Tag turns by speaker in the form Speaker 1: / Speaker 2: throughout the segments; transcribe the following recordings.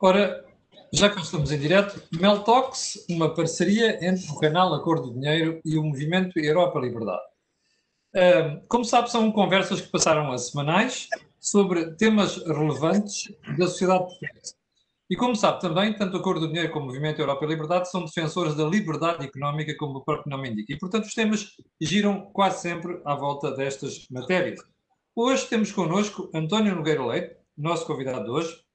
Speaker 1: Ora, já que estamos em direto, Meltox, uma parceria entre o canal Acordo do Dinheiro e o Movimento Europa Liberdade. Como sabe, são conversas que passaram a semanais sobre temas relevantes da sociedade portuguesa. E como sabe também, tanto o Acordo do Dinheiro como o Movimento Europa e Liberdade são defensores da liberdade económica, como o próprio nome indica. E, portanto, os temas giram quase sempre à volta destas matérias. Hoje temos connosco António Nogueira Leite, nosso convidado de hoje,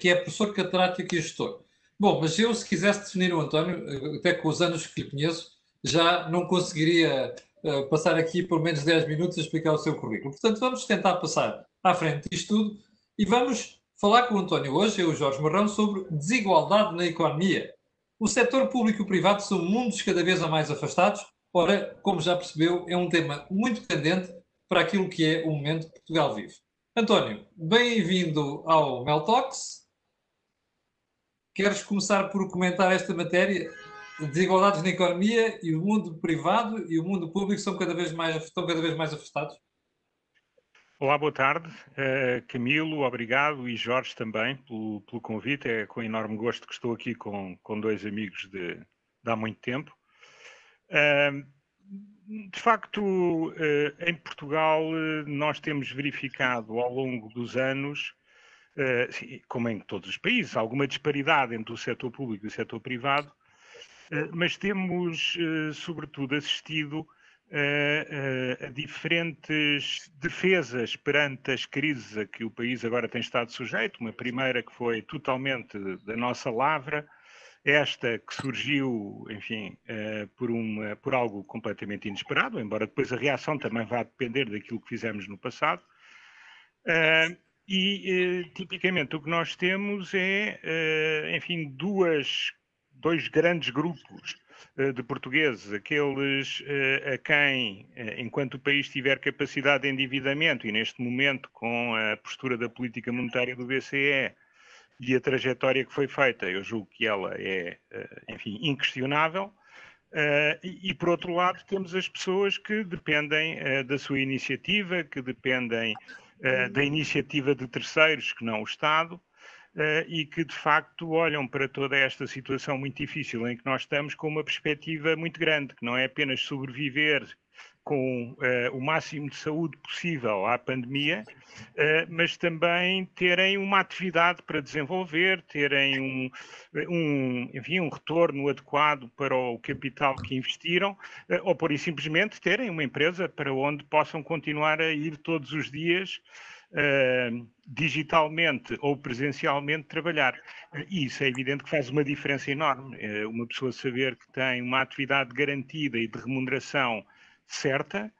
Speaker 1: que é professor catedrático e gestor. Bom, mas eu, se quisesse definir o António, eh, até com os anos que lhe conheço, já não conseguiria eh, passar aqui por menos 10 minutos a explicar o seu currículo. Portanto, vamos tentar passar à frente disto tudo e vamos falar com o António hoje, eu Jorge Marrão, sobre desigualdade na economia. O setor público e privado são mundos cada vez mais afastados. Ora, como já percebeu, é um tema muito candente para aquilo que é o momento que Portugal vive. António, bem-vindo ao Meltox. Queres começar por comentar esta matéria? Desigualdades na economia e o mundo privado e o mundo público são cada vez mais, estão cada vez mais afastados?
Speaker 2: Olá, boa tarde. Uh, Camilo, obrigado e Jorge também pelo, pelo, convite. É com enorme gosto que estou aqui com, com dois amigos de, de há muito tempo. Uh, de facto, eh, em Portugal, eh, nós temos verificado ao longo dos anos, eh, como em todos os países, alguma disparidade entre o setor público e o setor privado, mas temos, sobretudo, assistido a, a, diferentes defesas perante as crises a que o país agora tem estado sujeito. Uma primeira que foi totalmente da nossa lavra, esta que surgiu, enfim, uh, por, uma, por algo completamente inesperado, embora depois a reação também vá depender daquilo que fizemos no passado. Uh, e, uh, tipicamente, o que nós temos é, enfim, duas, dois grandes grupos de portugueses, aqueles a quem, enquanto o país tiver capacidade de endividamento, e neste momento, com a postura da política monetária do BCE, e a trajetória que foi feita, eu julgo que ela é, eh, enfim, inquestionável. Uh, e, por outro lado, temos as pessoas que dependem uh, da sua iniciativa, que dependem da iniciativa de terceiros, que não o Estado, e que de facto olham para toda esta situação muito difícil em que nós estamos com uma perspectiva muito grande, que não é apenas sobreviver com uh, o máximo de saúde possível à pandemia, uh, mas também terem uma atividade para desenvolver, terem um, um, enfim, um retorno adequado para o capital que investiram, uh, ou por simplesmente terem uma empresa para onde possam continuar a ir todos os dias. digitalmente ou presencialmente trabalhar. E isso é evidente que faz uma diferença enorme. uma pessoa saber que tem uma atividade garantida e de remuneração certa,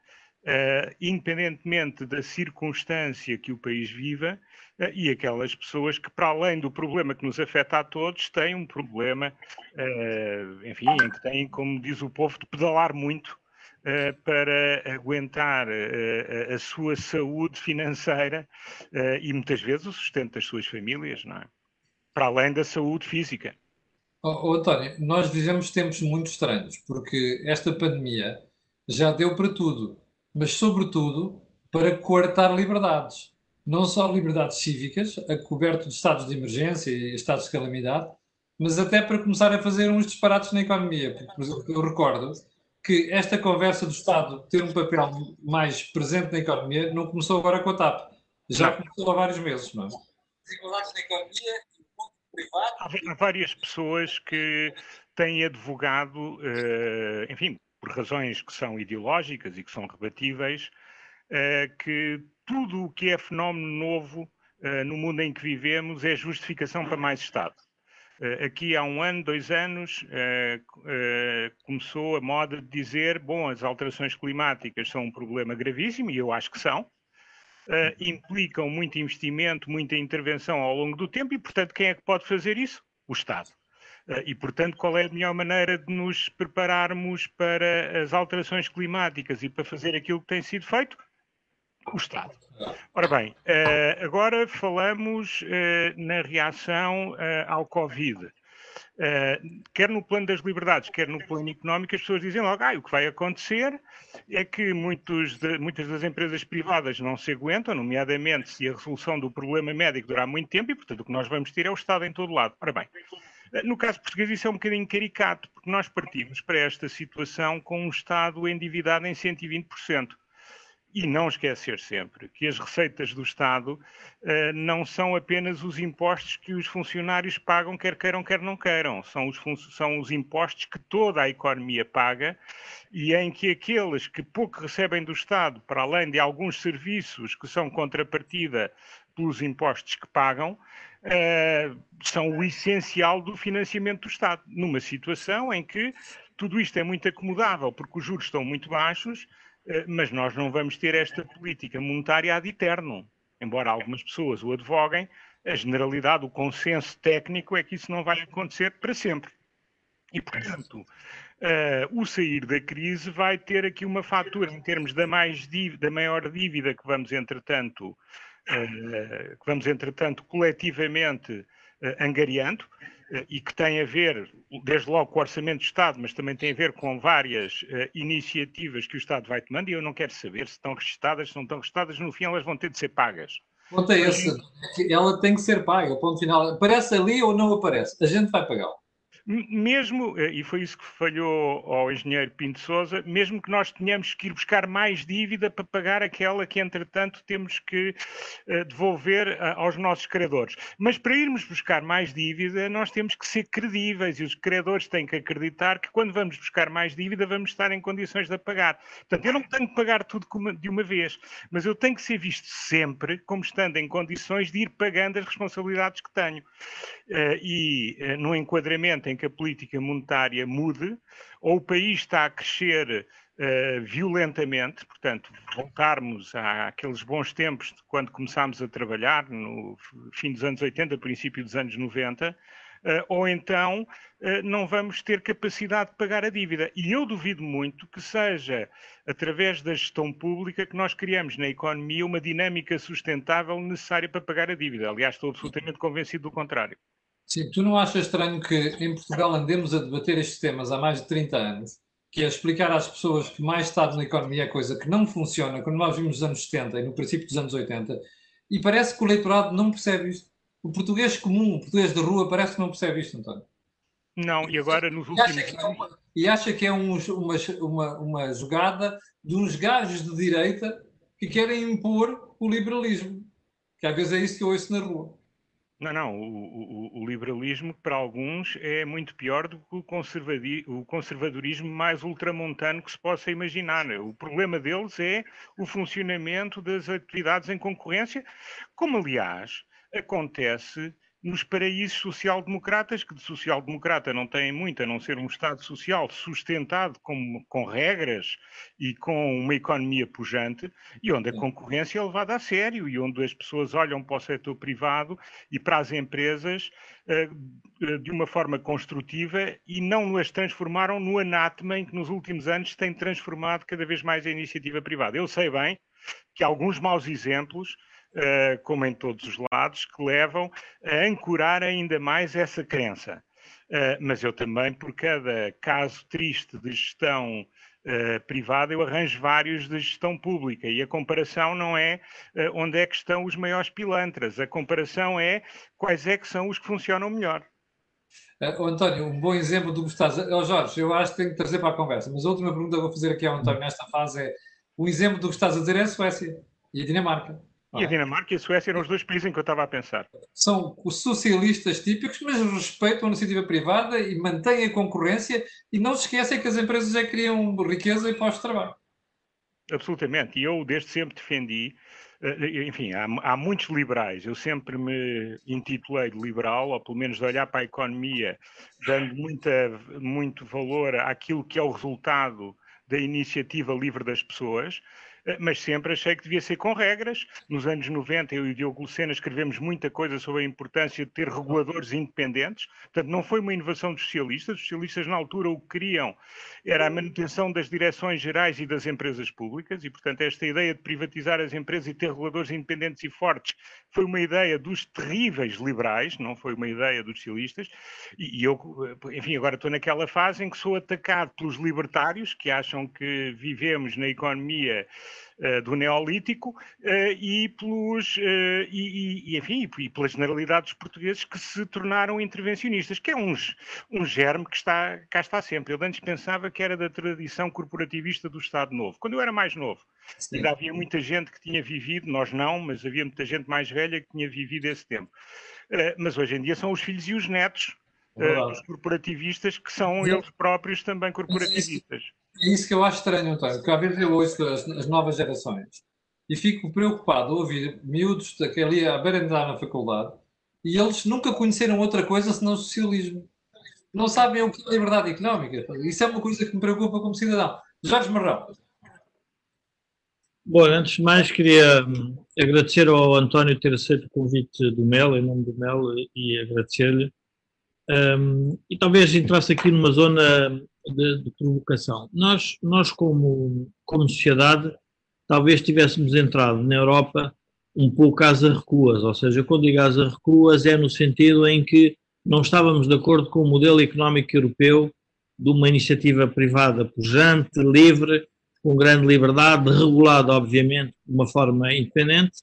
Speaker 2: uh, independentemente da circunstância que o país viva, uh, e aquelas pessoas que, para além do problema que nos afeta a todos, têm um problema, uh, enfim, em que têm, como diz o povo, de pedalar muito para aguentar a sua saúde financeira e muitas vezes o sustento das suas famílias, não é? Para além da saúde física.
Speaker 1: Oh, oh, António, nós vivemos tempos muito estranhos, porque esta pandemia já deu para tudo, mas sobretudo para coartar liberdades. Não só liberdades cívicas, a coberto de estados de emergência e estados de calamidade, mas até para começar a fazer uns disparates na economia. Porque eu recordo que esta conversa do Estado ter um papel mais presente na economia não começou agora com a TAP. Já começou há vários meses, não é? Desigualdades
Speaker 2: na economia e o mundo privado. Há várias pessoas que têm advogado, eh, enfim, por razões que são ideológicas e que são rebatíveis, eh, que tudo o que é fenómeno novo eh, no mundo em que vivemos é justificação para mais Estado. Eh, aqui há um ano, dois anos, começou a moda de dizer: bom, as alterações climáticas são um problema gravíssimo, e eu acho que são, implicam muito investimento, muita intervenção ao longo do tempo, e, portanto, quem é que pode fazer isso? O Estado. Eh, e, portanto, qual é a melhor maneira de nos prepararmos para as alterações climáticas e para fazer aquilo que tem sido feito? O Estado. Ora bem, eh, agora falamos eh, na reação ao Covid. Quer no plano das liberdades, quer no plano económico, as pessoas dizem logo, ah, o que vai acontecer é que de, muitas das empresas privadas não se aguentam, nomeadamente se a resolução do problema médico durar muito tempo, e portanto o que nós vamos ter é o Estado em todo lado. Ora bem, no caso português isso é um bocadinho caricato, porque nós partimos para esta situação com um Estado endividado em 120%. E não esquecer sempre que as receitas do Estado uh, não são apenas os impostos que os funcionários pagam, quer queiram, quer não queiram. São os, são os impostos que toda a economia paga e em que aqueles que pouco recebem do Estado, para além de alguns serviços que são contrapartida pelos impostos que pagam, uh, são o essencial do financiamento do Estado. Numa situação em que tudo isto é muito acomodável, porque os juros estão muito baixos eh, mas nós não vamos ter esta política monetária ad eterno. Embora algumas pessoas o advoguem, a generalidade, o consenso técnico é que isso não vai acontecer para sempre. E, portanto, uh, o sair da crise vai ter aqui uma fatura em termos da, mais dívida, da maior dívida que vamos, entretanto, uh, que vamos, entretanto, coletivamente uh, angariando, eh, e que tem a ver, desde logo, com o Orçamento do Estado, mas também tem a ver com várias uh, iniciativas que o Estado vai tomando, e eu não quero saber se estão registadas, se não estão registadas, no fim elas vão ter de ser pagas.
Speaker 1: Ponto é esse, ela tem que ser paga, ponto final. Aparece ali ou não aparece, a gente vai pagá-la
Speaker 2: mesmo, eh, e foi isso que falhou ao engenheiro Pinto Souza, mesmo que nós tenhamos que ir buscar mais dívida para pagar aquela que, entretanto, temos que uh, devolver uh, aos nossos credores. Mas para irmos buscar mais dívida, nós temos que ser credíveis e os credores têm que acreditar que quando vamos buscar mais dívida, vamos estar em condições de a pagar. Portanto, eu não tenho que pagar tudo de uma vez, mas eu tenho que ser visto sempre como estando em condições de ir pagando as responsabilidades que tenho. E no enquadramento em que a política monetária mude, ou o país está a crescer uh, violentamente, portanto, voltarmos àqueles bons tempos de quando começámos a trabalhar, no fim dos anos 80, princípio dos anos 90, uh, eh, ou então uh, não vamos ter capacidade de pagar a dívida. E eu duvido muito que seja através da gestão pública que nós criamos na economia uma dinâmica sustentável necessária para pagar a dívida. Aliás, estou absolutamente convencido do contrário.
Speaker 1: Sim, tu não achas estranho que em Portugal andemos a debater estes temas há mais de 30 anos, que é explicar às pessoas que mais Estado na economia é coisa que não funciona, quando nós vimos nos anos 70 e no princípio dos anos 80, e parece que o eleitorado não percebe isto. O português comum, o português de rua, parece que não percebe isto, António.
Speaker 2: Não, e agora nos últimos
Speaker 1: e acha que é uma, e acha que é um, uma, uma, uma jogada de uns gajos de direita que querem impor o liberalismo. Que às vezes é isso que eu ouço na rua.
Speaker 2: Não, não, o, o, o, liberalismo para alguns é muito pior do que o, o, conservadorismo mais ultramontano que se possa imaginar. O problema deles é o funcionamento das atividades em concorrência, como aliás acontece nos paraísos social-democratas, que de social-democrata não têm muito, a não ser um Estado social sustentado com, com regras e com uma economia pujante, e onde a concorrência é levada a sério, e onde as pessoas olham para o setor privado e para as empresas uh, de uma forma construtiva e não as transformaram no anátema em que nos últimos anos tem transformado cada vez mais a iniciativa privada. Eu sei bem que alguns maus exemplos como em todos os lados, que levam a ancorar ainda mais essa crença. Eh, mas eu também, por cada caso triste de gestão Uh, privada, eu arranjo vários de gestão pública e a comparação não é onde é que estão os maiores pilantras, a comparação é quais é que são os que funcionam melhor.
Speaker 1: Uh, António, um bom exemplo do que estás. Oh, Jorge, eu acho que tenho que trazer para a conversa, mas a última pergunta que vou fazer aqui ao António nesta fase é: um exemplo do que estás a dizer é a Suécia e a Dinamarca.
Speaker 2: E a Dinamarca e a Suécia eram os dois países em que eu estava a pensar.
Speaker 1: São os socialistas típicos, mas respeitam a iniciativa privada e mantêm a concorrência e não se esquecem que as empresas já criam riqueza e postos de trabalho.
Speaker 2: Absolutamente. E eu desde sempre defendi, eh, enfim, há, há, muitos liberais. Eu sempre me intitulei de liberal, ou pelo menos de olhar para a economia, dando muita, muito valor àquilo que é o resultado da iniciativa livre das pessoas. Eh, mas sempre achei que devia ser com regras. Nos anos 90, eu e o Diogo Lucena escrevemos muita coisa sobre a importância de ter reguladores independentes. Portanto, não foi uma inovação dos socialistas. Os socialistas, na altura, o que queriam era a manutenção das direções gerais e das empresas públicas, e, portanto, esta ideia de privatizar as empresas e ter reguladores independentes e fortes foi uma ideia dos terríveis liberais, não foi uma ideia dos socialistas. E, e eu, eh, enfim, agora estou naquela fase em que sou atacado pelos libertários, que acham que vivemos na economia do neolítico, uh, e, pelos, uh, e, e, enfim, e pela generalidade dos portugueses que se tornaram intervencionistas, que é um, um germe que está, cá está sempre. Eu antes pensava que era da tradição corporativista do Estado Novo, quando eu era mais novo. Sim. Ainda havia muita gente que tinha vivido, nós não, mas havia muita gente mais velha que tinha vivido esse tempo. mas hoje em dia são os filhos e os netos uh, os corporativistas que são eles próprios também corporativistas.
Speaker 1: É isso que eu acho estranho, António, porque às vezes eu ouço as, as novas gerações e fico preocupado a ouvir miúdos que ali à beira na faculdade e eles nunca conheceram outra coisa senão o socialismo. Não sabem o que é liberdade económica. Isso é uma coisa que me preocupa como cidadão. Jorge Marrão.
Speaker 3: Bom, antes de mais queria hum, agradecer ao António ter aceito o convite do MEL, em nome do MEL, e agradecer-lhe um, e talvez entrasse aqui numa zona de, de, provocação. Nós, nós como, como sociedade, talvez tivéssemos entrado na Europa um pouco às arrecuas, ou seja, quando digo às arrecuas é no sentido em que não estávamos de acordo com o modelo económico europeu de uma iniciativa privada pujante, livre, com grande liberdade, regulada, obviamente, de uma forma independente,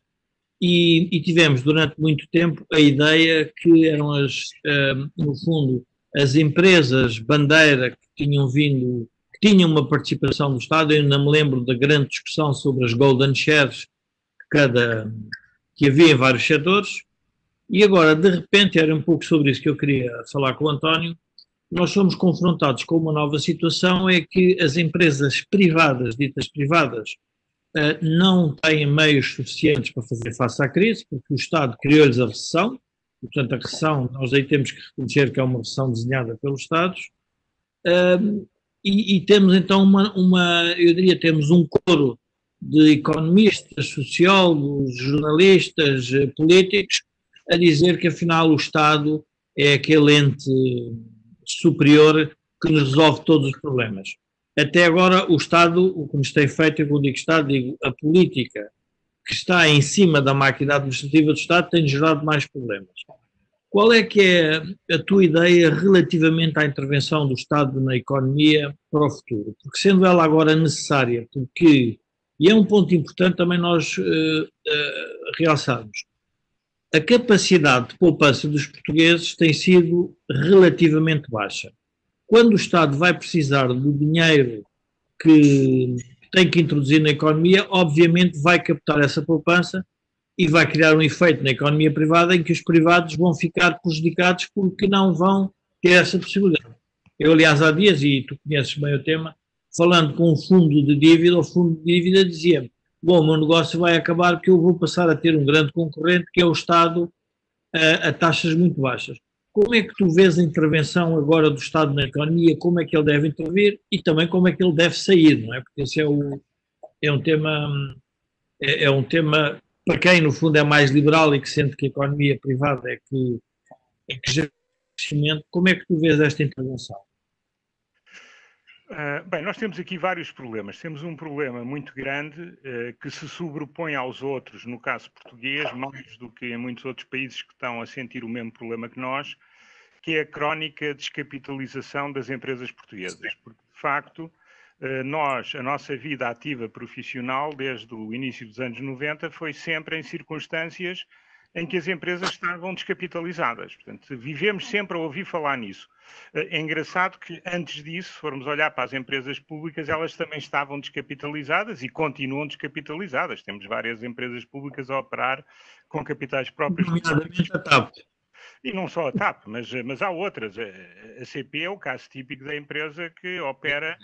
Speaker 3: e, e, tivemos durante muito tempo a ideia que eram as, uh, no fundo, as empresas bandeira tinham vindo, que tinham uma participação do Estado, eu ainda me lembro da grande discussão sobre as golden shares que, cada, que havia em vários setores, e agora, de repente, era um pouco sobre isso que eu queria falar com o António, nós somos confrontados com uma nova situação, é que as empresas privadas, ditas privadas, eh, não têm meios suficientes para fazer face à crise, porque o Estado criou-lhes a recessão, portanto, a recessão, nós aí temos que reconhecer que é uma recessão desenhada pelos Estados, e, e, temos então uma, uma, eu diria, temos um coro de economistas, sociólogos, jornalistas, eh, políticos, a dizer que afinal o Estado é aquele ente superior que nos resolve todos os problemas. Até agora, o Estado, o que nos tem feito, eu quando digo Estado, digo a política que está em cima da máquina administrativa do Estado tem gerado mais problemas. Qual é que é a tua ideia relativamente à intervenção do Estado na economia para o futuro? Porque sendo ela agora necessária, porque, e é um ponto importante também nós uh, uh, realçarmos, a capacidade de poupança dos portugueses tem sido relativamente baixa quando o Estado vai precisar do dinheiro que tem que introduzir na economia, obviamente vai captar essa poupança e vai criar um efeito na economia privada em que os privados vão ficar prejudicados porque não vão ter essa possibilidade. Eu, aliás, há dias, e tu conheces bem o tema, falando com um fundo de dívida, o fundo de dívida dizia-me: Bom, o meu negócio vai acabar porque eu vou passar a ter um grande concorrente que é o Estado a, a taxas muito baixas. Como é que tu vês a intervenção agora do Estado na economia? Como é que ele deve intervir e também como é que ele deve sair, não é? Porque esse é, o, é um tema é, é um tema para quem no fundo é mais liberal e que sente que a economia privada é que é que gera crescimento. Como é que tu vês esta intervenção?
Speaker 2: Uh, bem, nós temos aqui vários problemas. Temos um problema muito grande uh, que se sobrepõe aos outros, no caso português, mais do que em muitos outros países que estão a sentir o mesmo problema que nós, que é a crónica descapitalização das empresas portuguesas. Porque, de facto, nós, a nossa vida ativa profissional, desde o início dos anos 90, foi sempre em circunstâncias em que as empresas estavam descapitalizadas. Portanto, vivemos sempre a ouvir falar nisso. É engraçado que antes disso, se formos olhar para as empresas públicas, elas também estavam descapitalizadas e continuam descapitalizadas. Temos várias empresas públicas a operar com capitais próprios.
Speaker 3: Nomeadamente a TAP.
Speaker 2: E não só a TAP, mas, mas há outras. A CP é o caso típico da empresa que opera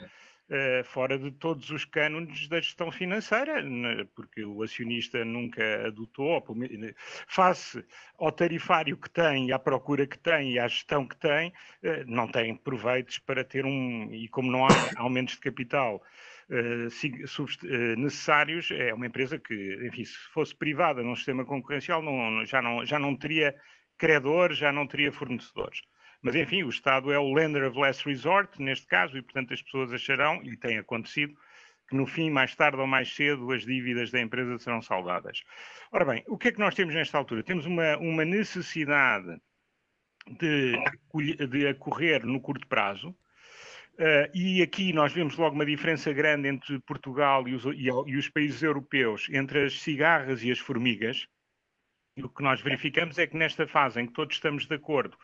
Speaker 2: fora de todos os cânones da gestão financeira, né, porque o acionista nunca adotou, face ao tarifário que tem, à procura que tem e à gestão que tem, uh, não tem proveitos para ter um, e como não há aumentos de capital necessários, é uma empresa que, enfim, se fosse privada num sistema concorrencial, não, já, não, já não teria credores, já não teria fornecedores. Mas, enfim, o Estado é o lender of last resort, neste caso, e, portanto, as pessoas acharão, e tem acontecido, que no fim, mais tarde ou mais cedo, as dívidas da empresa serão saldadas. Ora bem, o que é que nós temos nesta altura? Temos uma, uma necessidade de, de no curto prazo, uh, e aqui nós vemos logo uma diferença grande entre Portugal e os, e, e os países europeus, entre as cigarras e as formigas. E o que nós verificamos é que nesta fase em que todos estamos de acordo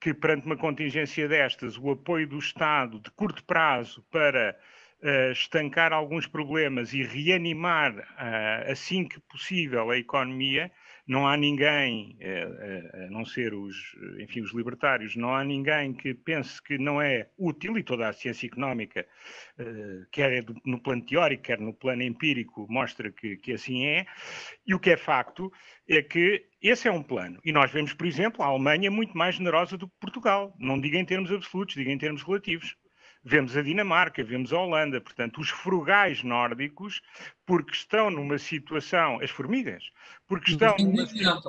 Speaker 2: que perante uma contingência destas, o apoio do Estado de curto prazo para uh, estancar alguns problemas e reanimar, uh, assim que possível, a economia, não há ninguém, uh, a não ser os, enfim, os libertários, não há ninguém que pense que não é útil, e toda a ciência económica, quer no plano teórico, quer no plano empírico, mostra que, que assim é, e o que é facto é que esse é um plano. E nós vemos, por exemplo, a Alemanha muito mais generosa do que Portugal. Não diga em termos absolutos, diga em termos relativos vemos a Dinamarca, vemos a Holanda, portanto, os frugais nórdicos, porque estão numa situação, as formigas, porque estão. Não tem dívida.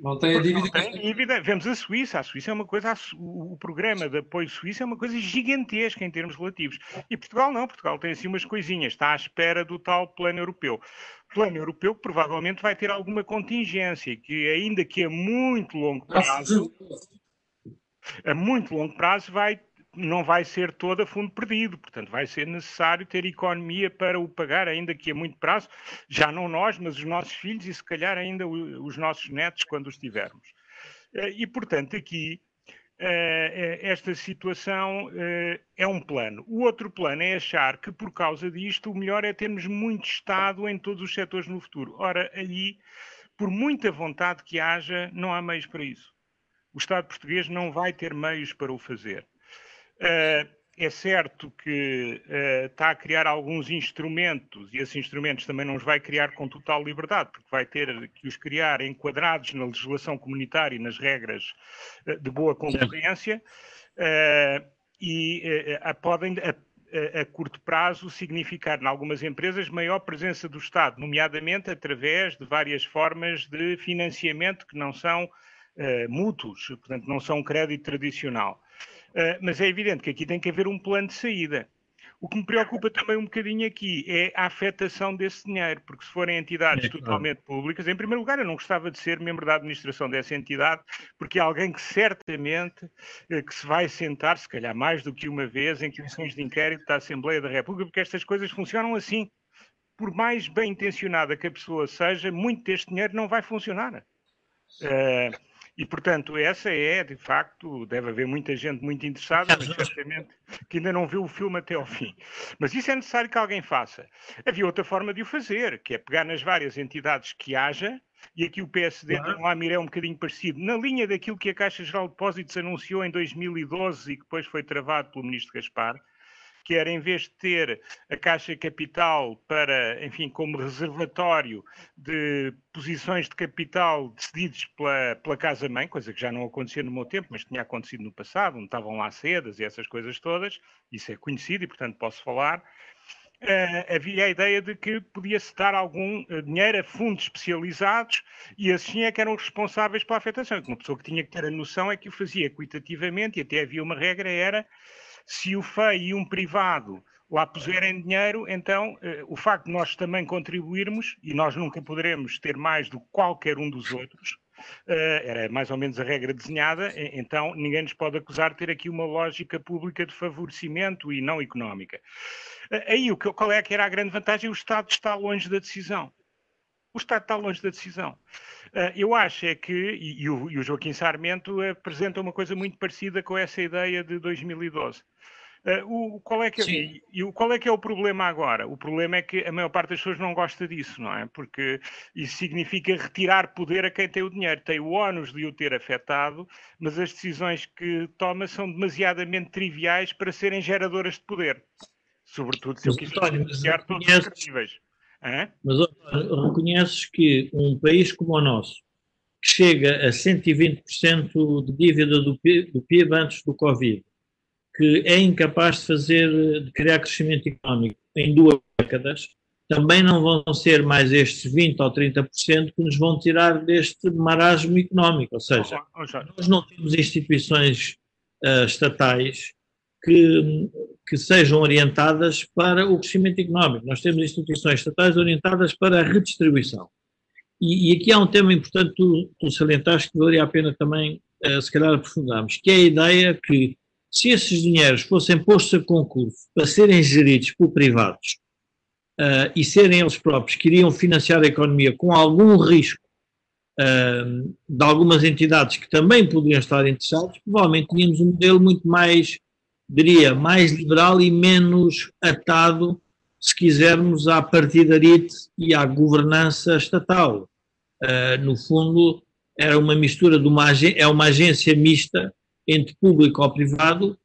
Speaker 2: Não tem a dívida. Não tem dívida. Vemos a Suíça, a Suíça é uma coisa, o programa de apoio suíço é uma coisa gigantesca em termos relativos. E Portugal não, Portugal tem assim umas coisinhas, está à espera do tal plano europeu plano europeu que provavelmente vai ter alguma contingência, que ainda que a muito longo prazo, a muito longo prazo vai não vai ser todo a fundo perdido, portanto, vai ser necessário ter economia para o pagar, ainda que a muito prazo, já não nós, mas os nossos filhos e se calhar ainda os nossos netos, quando os tivermos. Eh, e, portanto, aqui eh, eh, esta situação é um plano. O outro plano é achar que, por causa disto, o melhor é termos muito Estado em todos os setores no futuro. Ora, aí, por muita vontade que haja, não há meios para isso. O Estado português não vai ter meios para o fazer. Uh, é certo que uh, está a criar alguns instrumentos e esses instrumentos também não os vai criar com total liberdade, porque vai ter que os criar enquadrados na legislação comunitária e nas regras uh, de boa concorrência e podem, a, a, curto prazo, significar, em algumas empresas, maior presença do Estado, nomeadamente através de várias formas de financiamento que não são mútuos, portanto, não são crédito tradicional. Uh, mas é evidente que aqui tem que haver um plano de saída. O que me preocupa também um bocadinho aqui é a afetação desse dinheiro, porque se forem entidades é, totalmente públicas, em primeiro lugar, eu não gostava de ser membro da administração dessa entidade, porque é alguém que certamente eh, que se vai sentar, se calhar mais do que uma vez, em comissões de inquérito da Assembleia da República, porque estas coisas funcionam assim. Por mais bem intencionada que a pessoa seja, muito deste dinheiro não vai funcionar. Uh, e, portanto, essa é, de facto, deve haver muita gente muito interessada, mas certamente que ainda não viu o filme até ao fim. Mas isso é necessário que alguém faça. Havia outra forma de o fazer, que é pegar nas várias entidades que haja, e aqui o PSD claro. no Amir é um bocadinho parecido, na linha daquilo que a Caixa Geral de Depósitos anunciou em 2012 e que depois foi travado pelo Ministro Gaspar, que era em vez de ter a Caixa Capital para, enfim, como reservatório de posições de capital decididos pela, pela Casa-Mãe, coisa que já não acontecia no meu tempo, mas tinha acontecido no passado, onde estavam lá sedas e essas coisas todas, isso é conhecido e, portanto, posso falar. Uh, havia a ideia de que podia-se dar algum uh, dinheiro a fundos especializados e assim é que eram responsáveis pela afetação. Uma pessoa que tinha que ter a noção é que o fazia equitativamente e até havia uma regra, era se o FEI e um privado lá puserem dinheiro, então eh, o facto de nós também contribuirmos, e nós nunca poderemos ter mais do que qualquer um dos outros, eh, era mais ou menos a regra desenhada, então ninguém nos pode acusar de ter aqui uma lógica pública de favorecimento e não económica. Eh, aí qual é que era a grande vantagem? O Estado está longe da decisão. O Estado está longe da decisão. Uh, eu acho é que, e, o, Joaquim Sarmento apresenta uma coisa muito parecida com essa ideia de 2012. Uh, o, qual, é que, é, e, o, qual é que é o problema agora? O problema é que a maior parte das pessoas não gosta disso, não é? Porque isso significa retirar poder a quem tem o dinheiro. Tem o ónus de o ter afetado, mas as decisões que toma são demasiadamente triviais para serem geradoras de poder. Sobretudo se eu quiser beneficiar todos os
Speaker 3: Mas reconheces que um país como o nosso, que chega a 120% de dívida do PIB, do PIB antes do Covid, que é incapaz de fazer, de criar crescimento económico, em duas décadas, também não vão ser mais estes 20% ou 30% que nos vão tirar deste marasmo económico. Ou seja, nós não temos instituições uh, estatais que, que sejam orientadas para o crescimento económico. Nós temos instituições estatais orientadas para a redistribuição. E, e aqui há um tema importante que tu, salientaste que valeria a pena também, uh, se calhar, aprofundarmos, que é a ideia que se esses dinheiros fossem postos a concurso para serem geridos por privados uh, e serem eles próprios que iriam financiar a economia com algum risco uh, de algumas entidades que também poderiam estar interessadas, provavelmente tínhamos um modelo muito mais, diria, mais liberal e menos atado, se quisermos, à partidarite e à governança estatal. Uh, no fundo, era uma mistura de uma, é uma agência mista entre público ou privado,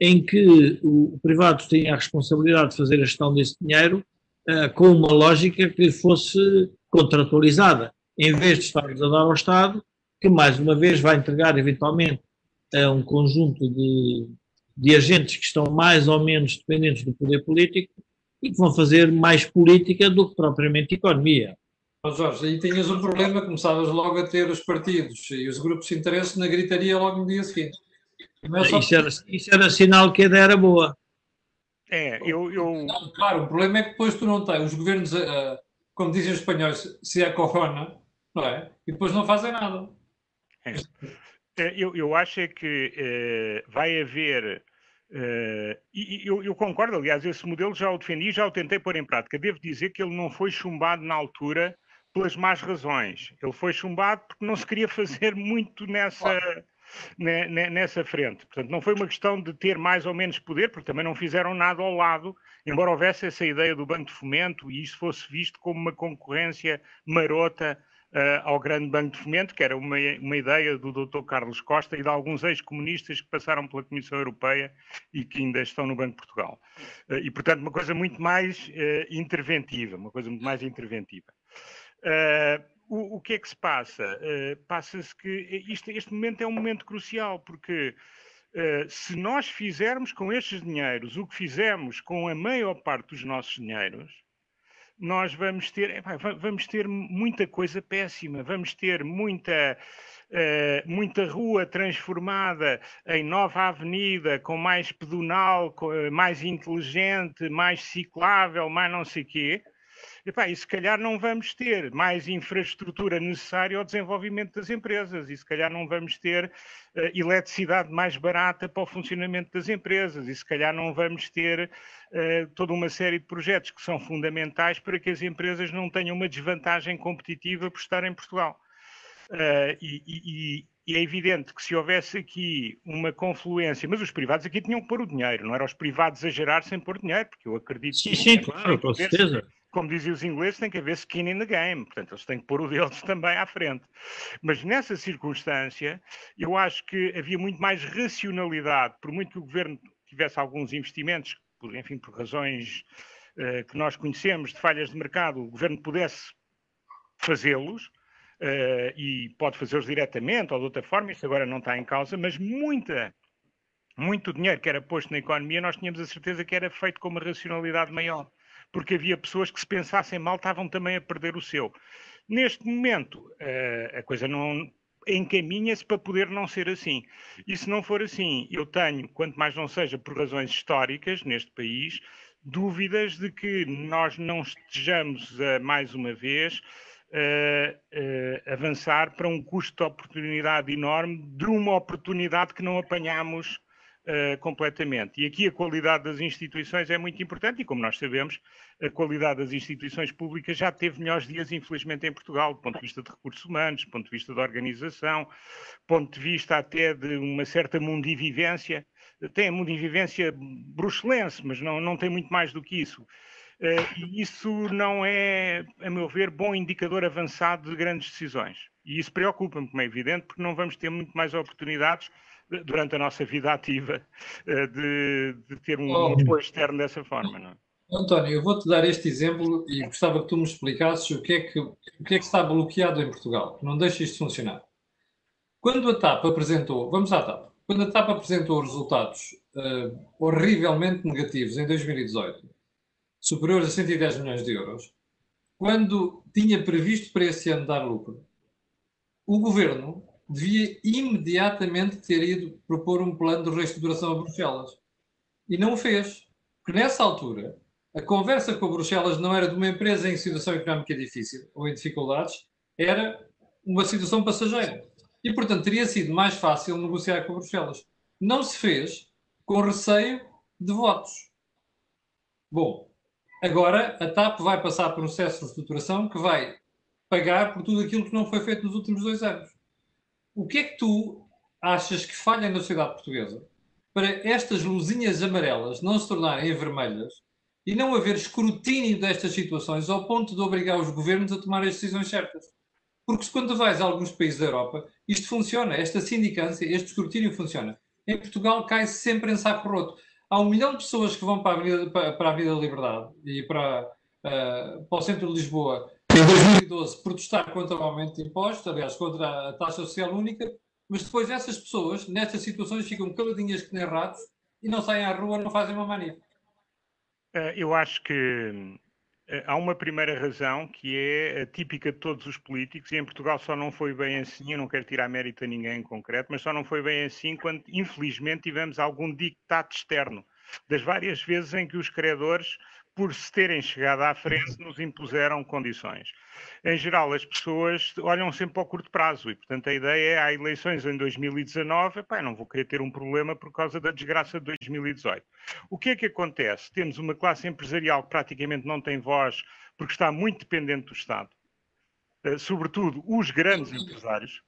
Speaker 3: em que o privado tem a responsabilidade de fazer a gestão desse dinheiro uh, com uma lógica que fosse contratualizada, em vez de estarmos a dar ao Estado, que mais uma vez vai entregar eventualmente a um conjunto de, de agentes que estão mais ou menos dependentes do poder político e que vão fazer mais política do que propriamente economia.
Speaker 1: Oh Jorge, aí tinhas um problema, começavas logo a ter os partidos e os grupos de interesse na gritaria logo no dia seguinte.
Speaker 3: Só... Isso, era, isso era sinal que a ideia era boa.
Speaker 2: É, eu, eu...
Speaker 1: Não, claro, o problema é que depois tu não tens os governos, uh, como dizem os espanhóis, se é corona, não é? E depois não fazem nada.
Speaker 2: É. é eu, eu acho é que uh, vai haver. Uh, e eu, eu, concordo, aliás, esse modelo já o defendi, já o tentei pôr em prática. Devo dizer que ele não foi chumbado na altura pelas más razões. Ele foi chumbado porque não se queria fazer muito nessa. Claro nessa frente. Portanto, não foi uma questão de ter mais ou menos poder, porque também não fizeram nada ao lado, embora houvesse essa ideia do Banco de Fomento e isso fosse visto como uma concorrência marota ao grande Banco de Fomento, que era uma, uma ideia do Dr. Carlos Costa e de alguns ex-comunistas que passaram pela Comissão Europeia e que ainda estão no Banco de Portugal. Uh, e, portanto, uma coisa muito mais uh, interventiva, uma coisa muito mais interventiva. O, o que é que se passa? Uh, Passa-se que isto, este momento é um momento crucial, porque uh, se nós fizermos com estes dinheiros o que fizemos com a maior parte dos nossos dinheiros, nós vamos ter, vamos ter muita coisa péssima, vamos ter muita, uh, muita rua transformada em nova avenida, com mais pedonal, com, mais inteligente, mais ciclável, mais não sei quê, Epá, e se calhar não vamos ter mais infraestrutura necessária ao desenvolvimento das empresas, e se calhar não vamos ter uh, eletricidade mais barata para o funcionamento das empresas, e se calhar não vamos ter uh, toda uma série de projetos que são fundamentais para que as empresas não tenham uma desvantagem competitiva por estar em Portugal. Uh, e, e, e é evidente que se houvesse aqui uma confluência, mas os privados aqui tinham que pôr o dinheiro, não eram os privados a gerar sem pôr dinheiro, porque eu acredito
Speaker 3: sim, que. Sim, sim, claro, com certeza
Speaker 2: como diziam os ingleses, tem que haver skin in the game, portanto, eles têm que pôr o deles também à frente. Mas nessa circunstância, eu acho que havia muito mais racionalidade, por muito que o governo tivesse alguns investimentos, por, enfim, por razões uh, que nós conhecemos de falhas de mercado, o governo pudesse fazê-los. Uh, e pode fazê-los diretamente ou de outra forma, isso agora não está em causa, mas muita, muito dinheiro que era posto na economia, nós tínhamos a certeza que era feito com uma racionalidade maior porque havia pessoas que, se pensassem mal, estavam também a perder o seu. Neste momento, uh, a coisa não encaminha-se para poder não ser assim. E se não for assim, eu tenho, quanto mais não seja por razões históricas neste país, dúvidas de que nós não estejamos, mais uma vez, Uh, uh, avançar para um custo de oportunidade enorme de uma oportunidade que não apanhamos uh, completamente. E aqui a qualidade das instituições é muito importante e, como nós sabemos, a qualidade das instituições públicas já teve melhores dias, infelizmente, em Portugal, do ponto de vista de recursos humanos, do ponto de vista da organização, do ponto de vista até de uma certa mundivivência. Tem a mundivivência bruxelense, mas não, não tem muito mais do que isso. Uh, e isso não é, a meu ver, bom indicador avançado de grandes decisões. E isso preocupa-me, como é evidente, porque não vamos ter muito mais oportunidades durante a nossa vida ativa eh, de, de ter um, oh, apoio externo dessa forma. Não é?
Speaker 1: António, eu vou-te dar este exemplo e gostava que tu me explicasses o que, é que, o que é que está bloqueado em Portugal, não deixa isto funcionar. Quando a TAP apresentou, vamos à TAP, quando a TAP apresentou resultados uh, horrivelmente negativos em 2018, superiores a 110 milhões de euros, quando tinha previsto para esse ano dar lucro, o governo devia imediatamente ter ido propor um plano de reestruturação a Bruxelas. E não o fez. Porque nessa altura, a conversa com a Bruxelas não era de uma empresa em situação económica difícil ou em dificuldades, era uma situação passageira. E, portanto, teria sido mais fácil negociar com a Bruxelas. Não se fez com receio de votos. Bom, agora a TAP vai passar por um processo de reestruturação que vai pagar por tudo aquilo que não foi feito nos últimos dois anos. O que é que tu achas que falha na sociedade portuguesa para estas luzinhas amarelas não se tornarem vermelhas e não haver escrutínio destas situações ao ponto de obrigar os governos a tomar as decisões certas? Porque se quando vais a alguns países da Europa, isto funciona, esta sindicância, este escrutínio funciona. Em Portugal cai -se sempre em saco roto. Há um milhão de pessoas que vão para a Avenida, para, a Avenida da Liberdade e para, uh, para o centro de Lisboa em 2012 protestar contra o aumento de impostos, aliás, contra a taxa social única, mas depois essas pessoas, nestas situações, ficam caladinhas que nem ratos e não saem à rua, não fazem uma manifestação.
Speaker 2: Eh, eu acho que eh, há uma primeira razão que é a típica de todos os políticos, e em Portugal só não foi bem assim, eu não quero tirar mérito a ninguém em concreto, mas só não foi bem assim quando, infelizmente, tivemos algum dictato externo, das várias vezes em que os credores por se terem chegado à frente, nos impuseram condições. Em geral, as pessoas olham sempre ao curto prazo e, portanto, a ideia é, há eleições em 2019, pá, não vou querer ter um problema por causa da desgraça de 2018. O que é que acontece? Temos uma classe empresarial que praticamente não tem voz porque está muito dependente do Estado. Uh, sobretudo os grandes empresários.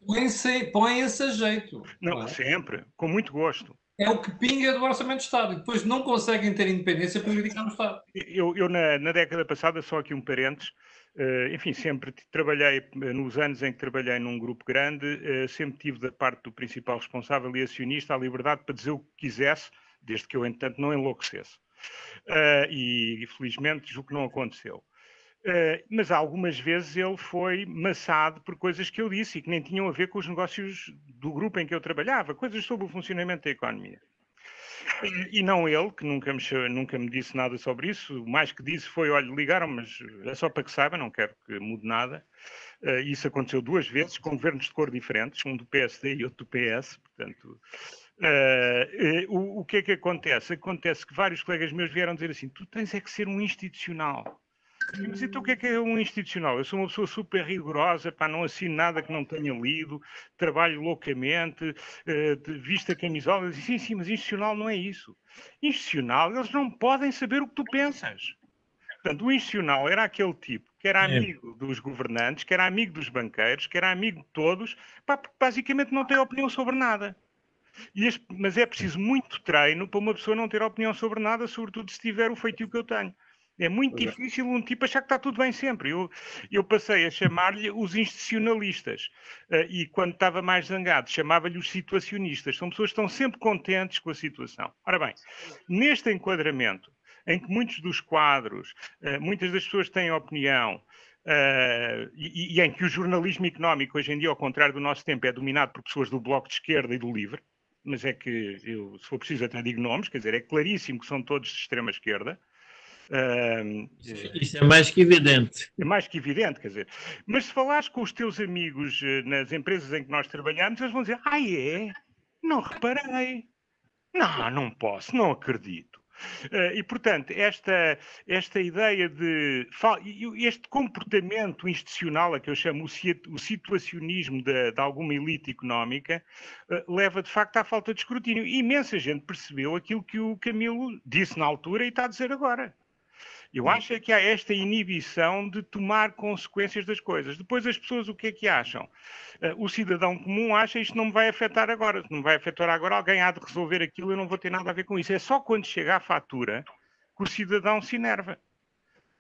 Speaker 1: Põem-se a jeito.
Speaker 2: Não, sempre, com muito gosto
Speaker 1: é o que pinga do Orçamento de Estado e depois não conseguem ter independência para criticar no Estado.
Speaker 2: Eu, eu na, na, década passada, só aqui um parênteses, uh, enfim, sempre trabalhei, eh, nos anos em que trabalhei num grupo grande, uh, sempre tive da parte do principal responsável e acionista a liberdade para dizer o que quisesse, desde que eu, entanto, não enlouquecesse. Uh, e, felizmente, julgo que não aconteceu. Uh, mas algumas vezes ele foi maçado por coisas que eu disse e que nem tinham a ver com os negócios do grupo em que eu trabalhava, coisas sobre o funcionamento da economia. E, e não ele, que nunca me, nunca me disse nada sobre isso, o mais que disse foi: olha, ligaram, mas é só para que saiba, não quero que mude nada. Uh, isso aconteceu duas vezes, com governos de cor diferentes, um do PSD e outro do PS, portanto. Uh, o, o que é que acontece? Acontece que vários colegas meus vieram dizer assim: tu tens é que ser um institucional mas então o que é que é um institucional? Eu sou uma pessoa super rigorosa, pá, não assino nada que não tenha lido, trabalho loucamente, uh, visto a camisola. Sim, sim, mas institucional não é isso. Institucional, eles não podem saber o que tu pensas. Portanto, o institucional era aquele tipo que era é. amigo é. dos governantes, que era amigo dos banqueiros, que era amigo de todos, pá, porque basicamente não tem opinião sobre nada. Este, mas é preciso muito treino para uma pessoa não ter opinião sobre nada, sobretudo se tiver o feitio que eu tenho. É muito é. difícil um tipo achar que está tudo bem sempre. Eu, eu passei a chamar-lhe os institucionalistas. Uh, e quando estava mais zangado, chamava-lhe os situacionistas. São pessoas que estão sempre contentes com a situação. Ora bem, neste enquadramento, em que muitos dos quadros, uh, muitas das pessoas têm opinião, Uh, e, e, em que o jornalismo económico, hoje em dia, ao contrário do nosso tempo, é dominado por pessoas do Bloco de Esquerda e do Livre, mas é que, eu, se for preciso, até digo nomes, quer dizer, é claríssimo que são todos de extrema esquerda,
Speaker 3: Isso é mais que evidente.
Speaker 2: É mais que evidente, quer dizer. Mas se falares com os teus amigos uh, nas empresas em que nós trabalhamos, eles vão dizer: Ah, é? Não reparei. Não, não posso, não acredito. Uh, e, portanto, esta, esta ideia de. Este comportamento institucional, a que eu chamo o, situacionismo de, de alguma elite económica, uh, leva de facto à falta de escrutínio. E imensa gente percebeu aquilo que o Camilo disse na altura e está a dizer agora. Eu acho é que há esta inibição de tomar consequências das coisas. Depois as pessoas o que é que acham? Uh, o cidadão comum acha isto não me vai afetar agora. Se não me vai afetar agora, alguém há de resolver aquilo, eu não vou ter nada a ver com isso. É só quando chega à fatura que o cidadão se enerva.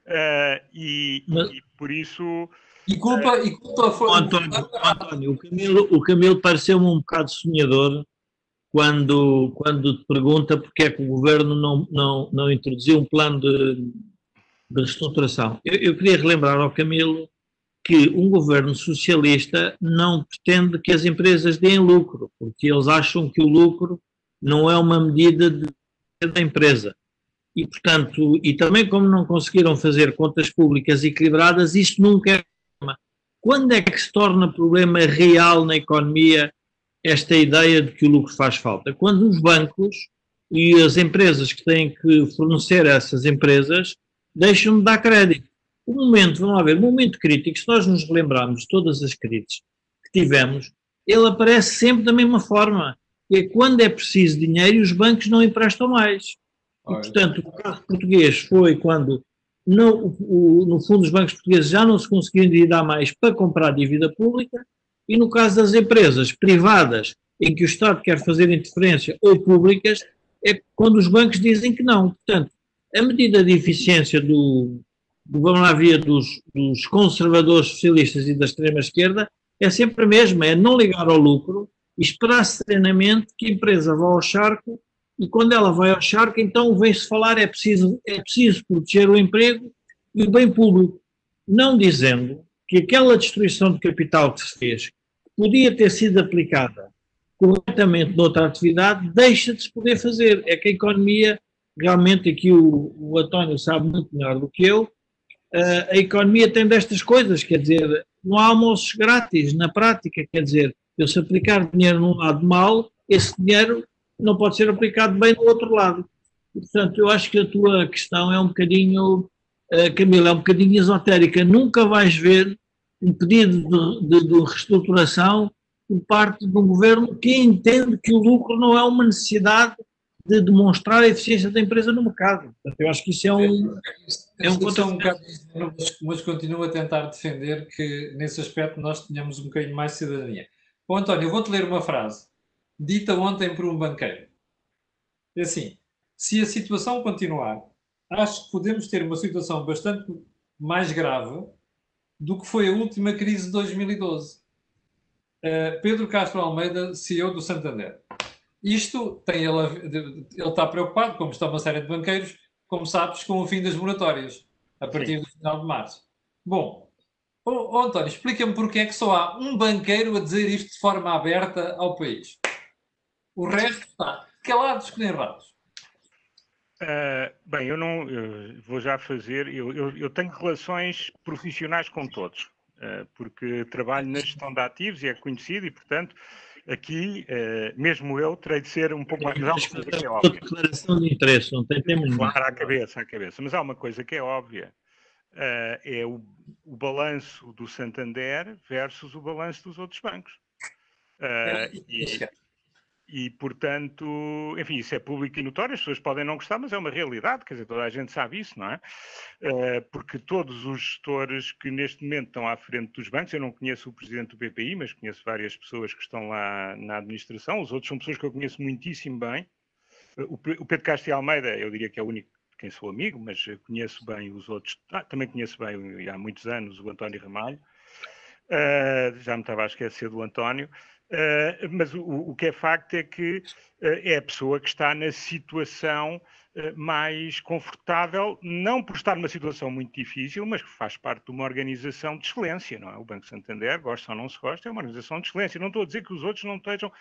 Speaker 2: Uh, e, Mas... e, por isso...
Speaker 1: E culpa, uh, e culpa foi...
Speaker 3: António, António, o Camilo, o Camilo pareceu-me um bocado sonhador quando, quando te pergunta porque é que o governo não, não, não introduziu um plano de de reestruturação. Eu, eu queria relembrar ao Camilo que um governo socialista não pretende que as empresas deem lucro, porque eles acham que o lucro não é uma medida de, da empresa. e, portanto, e também como não conseguiram fazer contas públicas equilibradas, isto nunca é problema. Quando é que se torna problema real na economia esta ideia de que o lucro faz falta? Quando os bancos e as empresas que têm que fornecer essas empresas deixam de dar crédito. O momento, vamos lá ver, o momento crítico, se nós nos lembrarmos de todas as crises que tivemos, ele aparece sempre da mesma forma, que é quando é preciso dinheiro e os bancos não emprestam mais. E, portanto, o caso português foi quando, no, o, no fundo, os bancos portugueses já não se conseguiam endividar mais para comprar dívida pública, e no caso das empresas privadas, em que o Estado quer fazer interferência, ou públicas, é quando os bancos dizem que não. Portanto, a medida de eficiência do, do vamos lá via dos, dos conservadores socialistas e da extrema-esquerda é sempre a mesma, é não ligar ao lucro e esperar serenamente que a empresa vá ao charco e quando ela vai ao charco, então vem-se falar é preciso, é preciso proteger o emprego e o bem público, não dizendo que aquela destruição de capital que se fez, podia ter sido aplicada corretamente noutra atividade, deixa de se poder fazer. É que a economia, realmente aqui o, o António sabe muito melhor do que eu, uh, a economia tem destas coisas, quer dizer, não há almoços grátis na prática, quer dizer, eu se aplicar dinheiro num lado mal, esse dinheiro não pode ser aplicado bem no outro lado. Portanto, eu acho que a tua questão é um bocadinho, uh, Camila, é um bocadinho esotérica. Nunca vais ver um pedido de, de, de reestruturação por parte de um governo que entende que o lucro não é uma necessidade de demonstrar a eficiência da empresa no mercado. Portanto, eu acho que isso é um.
Speaker 1: É, é um, contra... um bocado, mas continuo a tentar defender que, nesse aspecto, nós tenhamos um bocadinho mais cidadania. Bom, António, eu vou-te ler uma frase dita ontem por um banqueiro. É assim: se a situação continuar, acho que podemos ter uma situação bastante mais grave do que foi a última crise de 2012. Uh, eh, Pedro Castro Almeida, CEO do Santander. Isto tem ele, ele está preocupado, como está uma série de banqueiros, como sabes, com o fim das moratórias, a partir Sim. do final de março. Bom, oh, oh, António, explica-me porque é que só há um banqueiro a dizer isto de forma aberta ao país. O resto está calados que nem ratos.
Speaker 2: Uh, bem, eu não eu vou já fazer. Eu, eu, eu, tenho relações profissionais com todos, uh, porque trabalho na gestão de ativos e é conhecido, e portanto, aqui, uh, mesmo eu, terei de ser um pouco mais. Mas há que é óbvia.
Speaker 3: declaração de interesse, não tem tema
Speaker 2: Claro, à cabeça, à cabeça. Mas há uma coisa que é óbvia. é o, o balanço do Santander versus o balanço dos outros bancos. e, e, portanto, enfim, isso é público e notório, as pessoas podem não gostar, mas é uma realidade, quer dizer, toda a gente sabe isso, não é? Uh, porque todos os gestores que neste momento estão à frente dos bancos, eu não conheço o presidente do BPI, mas conheço várias pessoas que estão lá na administração, os outros são pessoas que eu conheço muitíssimo bem. O Pedro Castro Almeida, eu diria que é o único de quem sou amigo, mas conheço bem os outros, ah, também conheço bem há muitos anos o António Ramalho. Uh, já me estava a esquecer do António. Uh, mas o, o, que é facto é que uh, é a pessoa que está na situação uh, mais confortável, não por estar numa situação muito difícil, mas que faz parte de uma organização de excelência, não é? O Banco Santander, gosta ou não se gosta, é uma organização de excelência. Não estou a dizer que os outros não estejam.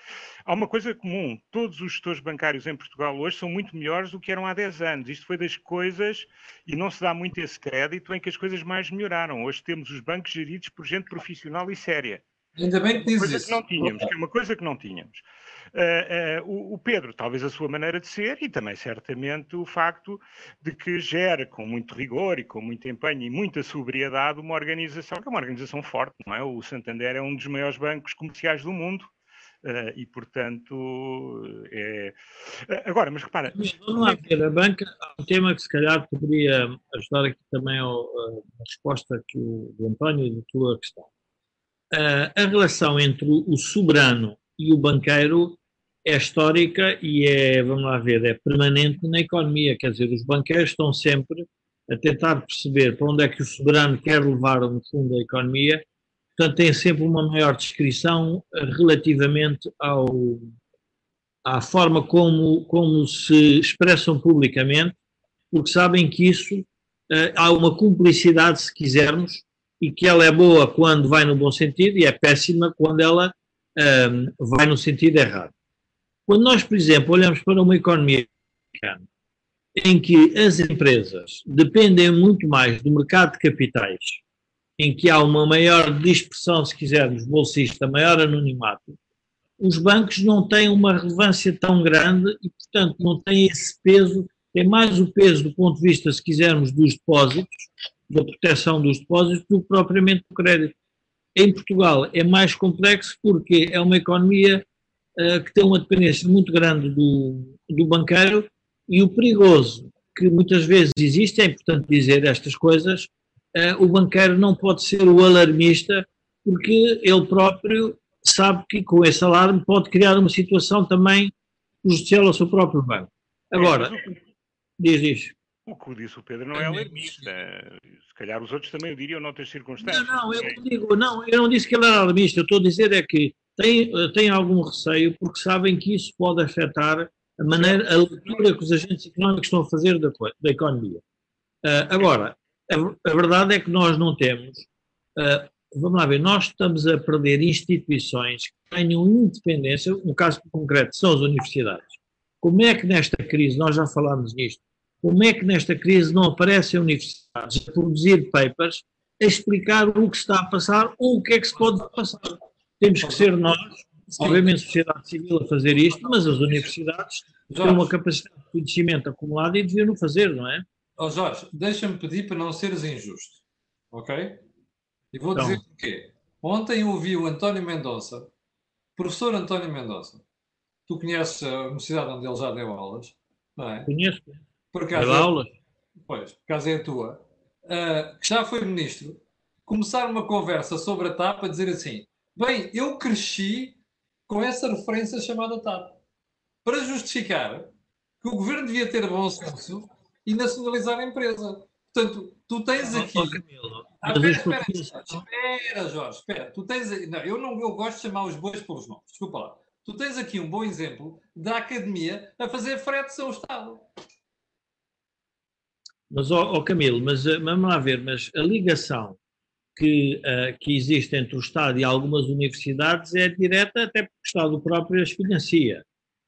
Speaker 2: Há uma coisa comum: todos os gestores bancários em Portugal hoje são muito melhores do que eram há 10 anos. Isto foi das coisas, e não se dá muito esse crédito, em que as coisas mais melhoraram. Hoje temos os bancos geridos por gente profissional e séria.
Speaker 1: Ainda bem que
Speaker 2: coisa
Speaker 1: isso.
Speaker 2: Que não tínhamos, que é uma coisa que não tínhamos. Uh, uh, o, o, Pedro, talvez a sua maneira de ser, e também certamente o facto de que gera com muito rigor e com muito empenho e muita sobriedade uma organização que é uma organização forte, não é? O Santander é um dos maiores bancos comerciais do mundo. Uh, e portanto é. Agora, mas repara.
Speaker 3: Mas vamos lá ver, a banca um tema que se calhar poderia ajudar aqui também a, a resposta que o, do António e da tua questão a relação entre o soberano e o banqueiro é histórica e é, vamos lá ver, é permanente na economia. Quer dizer, os banqueiros estão sempre a tentar perceber para onde é que o soberano quer levar, no fundo, a economia. Portanto, tem sempre uma maior descrição relativamente ao, à forma como, como se expressam publicamente, porque sabem que isso uh, há uma cumplicidade, se quisermos, e que ela é boa quando vai no bom sentido e é péssima quando ela um, vai no sentido errado. Quando nós, por exemplo, olhamos para uma economia americana, em que as empresas dependem muito mais do mercado de capitais, em que há uma maior dispersão, se quisermos, bolsista, maior anonimato, os bancos não têm uma relevância tão grande e, portanto, não têm esse peso, tem mais o peso do ponto de vista, se quisermos, dos depósitos, da proteção dos depósitos, do que propriamente do crédito. Em Portugal é mais complexo porque é uma economia uh, que tem uma dependência muito grande do, do banqueiro e o perigoso que muitas vezes existe, é importante dizer estas coisas, uh, o banqueiro não pode ser o alarmista porque ele próprio sabe que com esse alarme pode criar uma situação também prejudicial ao seu próprio banco. Agora, diz isso.
Speaker 2: O que disse o Pedro não é alarmista. Se calhar os outros também o diriam noutras circunstâncias.
Speaker 3: Não, não, eu digo, não, eu não disse que ele era alarmista, eu estou a dizer é que tem, tem algum receio porque sabem que isso pode afetar a maneira, a leitura que os agentes económicos estão a fazer da, da economia. Uh, agora, a, a, verdade é que nós não temos uh, vamos lá ver, nós estamos a perder instituições que tenham independência, no caso concreto são as universidades. Como é que nesta crise, nós já falámos nisto, como é que nesta crise não aparecem universidades a produzir papers a explicar o que está a passar ou o que é que se pode passar? Temos que ser nós, obviamente a sociedade civil a fazer isto, mas as universidades têm uma capacidade de conhecimento acumulada e deviam fazer, não é?
Speaker 1: Oh Jorge, deixa-me pedir para não seres injusto, ok? E vou então. dizer porquê. Ontem ouvi o António Mendonça, professor António Mendonça. Tu conheces a universidade onde ele já deu aulas, não é?
Speaker 3: Conheço.
Speaker 1: Por acaso,
Speaker 3: deu aulas?
Speaker 1: Pois, por acaso é a tua. Uh, que já foi ministro, começar uma conversa sobre a TAP a dizer assim: bem, eu cresci com essa referência chamada TAP. Para justificar que o governo devia ter bom senso e nacionalizar a empresa. Portanto, tu tens aqui. Ah, espera, espera, espera, Jorge, espera. Tu tens. Não, eu, não, eu gosto de chamar os bois pelos nomes, desculpa lá. Tu tens aqui um bom exemplo da academia a fazer frete ao Estado.
Speaker 3: Mas, ó, Camilo, mas eh, vamos lá ver, mas a ligação que, uh, que existe entre o Estado e algumas universidades é direta, até porque o Estado próprio as financia.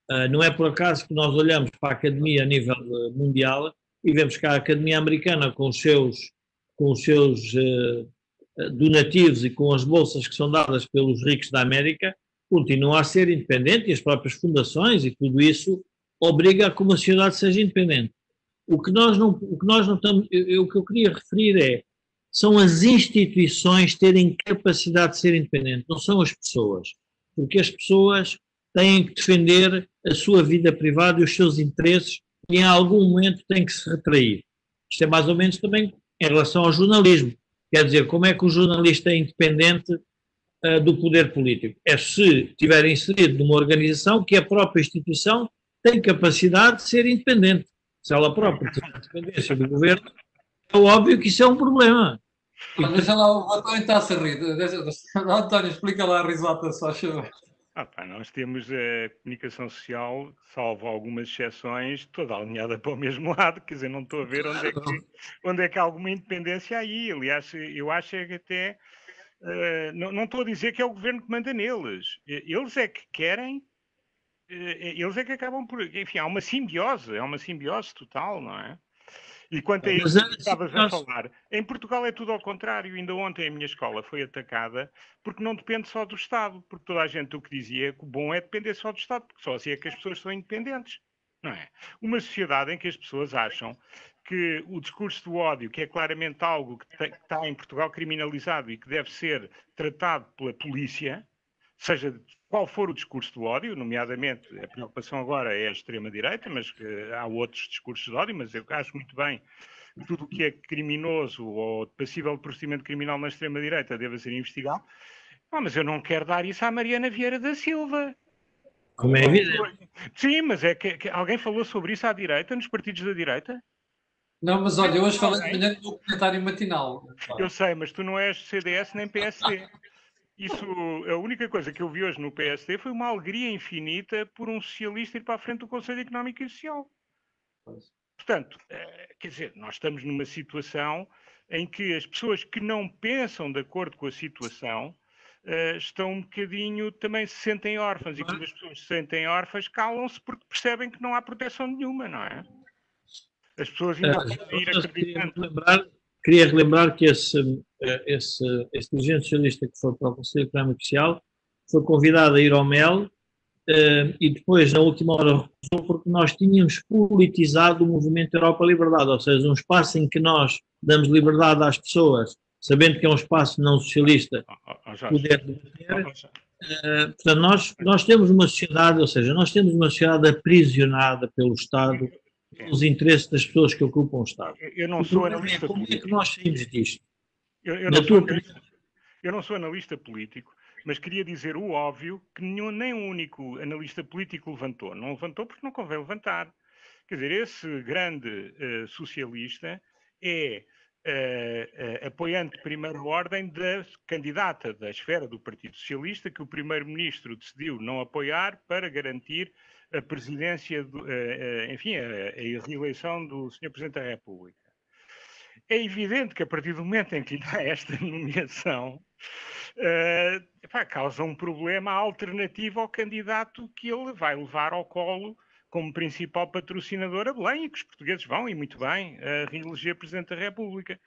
Speaker 3: Uh, não é por acaso que nós olhamos para a academia a nível mundial e vemos que a Academia Americana, com os seus, com os seus uh, donativos e com as bolsas que são dadas pelos ricos da América, continua a ser independente e as próprias fundações e tudo isso obriga a que uma sociedade seja independente. O que nós não, o que nós não estamos, eu, o que eu queria referir é, são as instituições terem capacidade de ser independentes, não são as pessoas, porque as pessoas têm que defender a sua vida privada e os seus interesses e em algum momento tem que se retrair. Isto é mais ou menos também em relação ao jornalismo. Quer dizer, como é que o jornalista é independente uh, do poder político? É se estiver inserido numa organização que a própria instituição tem capacidade de ser independente. Se ela própria tem independência do governo, é óbvio que isso é um problema.
Speaker 1: Mas deixa lá, o António está-se a rir. Deixa, António, explica lá a risota, só chama.
Speaker 2: Ah, pá, nós temos a comunicação social, salvo algumas exceções, toda alinhada para o mesmo lado, quer dizer, não estou a ver onde é que, onde é que há alguma independência aí. Aliás, eu acho é que até. Uh, não, não estou a dizer que é o governo que manda neles. Eles é que querem, eles é que acabam por. Enfim, há uma simbiose, é uma simbiose total, não é? E quanto a isso que estavas a falar, em Portugal é tudo ao contrário. Ainda ontem a minha escola foi atacada porque não depende só do Estado. Porque toda a gente o que dizia que o bom é depender só do Estado, porque só assim é que as pessoas são independentes. Não é? Uma sociedade em que as pessoas acham que o discurso do ódio, que é claramente algo que, que está em Portugal criminalizado e que deve ser tratado pela polícia, seja qual for o discurso do ódio, nomeadamente a preocupação agora é a extrema-direita, mas uh, há outros discursos de ódio, mas eu acho muito bem que tudo o que é criminoso ou passível de procedimento criminal na extrema-direita deva ser investigado. Ah, mas eu não quero dar isso à Mariana Vieira da Silva.
Speaker 3: Como é evidente.
Speaker 2: Sim, mas é que, que, alguém falou sobre isso à direita, nos partidos da direita?
Speaker 1: Não, mas olha, eu hoje falei de manhã no comentário matinal.
Speaker 2: Eu sei, mas tu não és CDS nem PSD. Isso, a única coisa que eu vi hoje no PSD foi uma alegria infinita por um socialista ir para a frente do Conselho Económico e Social. Portanto, eh, quer dizer, nós estamos numa situação em que as pessoas que não pensam de acordo com a situação uh, estão um bocadinho, também se sentem órfãs. E quando as pessoas se sentem órfãs, calam-se porque percebem que não há proteção nenhuma, não é? As pessoas ainda podem ir acreditando.
Speaker 3: Queria relembrar que esse, esse, esse dirigente socialista que foi para o Conselho Económico Oficial foi convidado a ir ao MEL uh, e depois, na última hora, recusou porque nós tínhamos politizado o movimento Europa Liberdade, ou seja, um espaço em que nós damos liberdade às pessoas, sabendo que é um espaço não socialista, oh, oh, poder debater. Uh, portanto, nós, nós temos uma sociedade, ou seja, nós temos uma sociedade aprisionada pelo Estado, pelos interesses das pessoas que ocupam o Estado.
Speaker 2: Eu não sou é analista
Speaker 3: é, Como político. é que nós saímos disto?
Speaker 2: Eu, eu, não sou, eu não sou analista político, mas queria dizer o óbvio que nenhum, nem um único analista político levantou. Não levantou porque não convém levantar. Quer dizer, esse grande uh, socialista é uh, uh, apoiante de primeira ordem da candidata da esfera do Partido Socialista que o primeiro-ministro decidiu não apoiar para garantir a presidência, do, enfim, a, a reeleição do Sr. Presidente da República. É evidente que a partir do momento em que lhe dá esta nomeação, uh, epá, causa um problema alternativo ao candidato que ele vai levar ao colo como principal patrocinador a Belém e que os portugueses vão, e muito bem, a reeleger Presidente da República.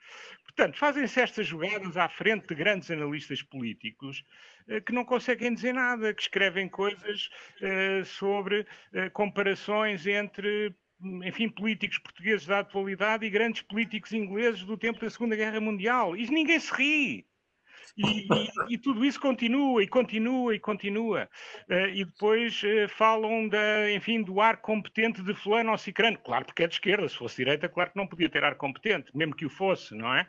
Speaker 2: Portanto, fazem-se estas jogadas à frente de grandes analistas políticos uh, que não conseguem dizer nada, que escrevem coisas uh, sobre comparações entre enfim, políticos portugueses da atualidade e grandes políticos ingleses do tempo da Segunda Guerra Mundial. E ninguém se ri. E, e, tudo isso continua e continua e continua. Uh, e depois uh, falam da, enfim, do ar competente de fulano ou cicrano. Claro, porque é de esquerda. Se fosse direita, claro que não podia ter ar competente, mesmo que o fosse, não é?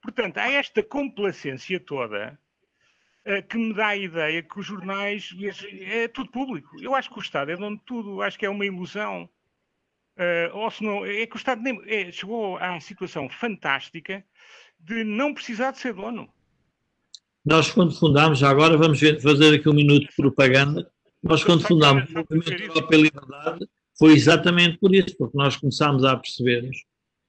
Speaker 2: Portanto, há esta complacência toda uh, que me dá a ideia que os jornais, é tudo público. Eu acho que o Estado é dono de tudo. Acho que é uma ilusão. ou se não, é que o Estado nem, é, chegou à situação fantástica de não precisar de ser dono.
Speaker 3: Nós, quando fundámos, já agora vamos ver, fazer aqui um minuto de propaganda. Nós, quando fundámos o Movimento Europa e Liberdade, foi exatamente por isso, porque nós começámos a percebermos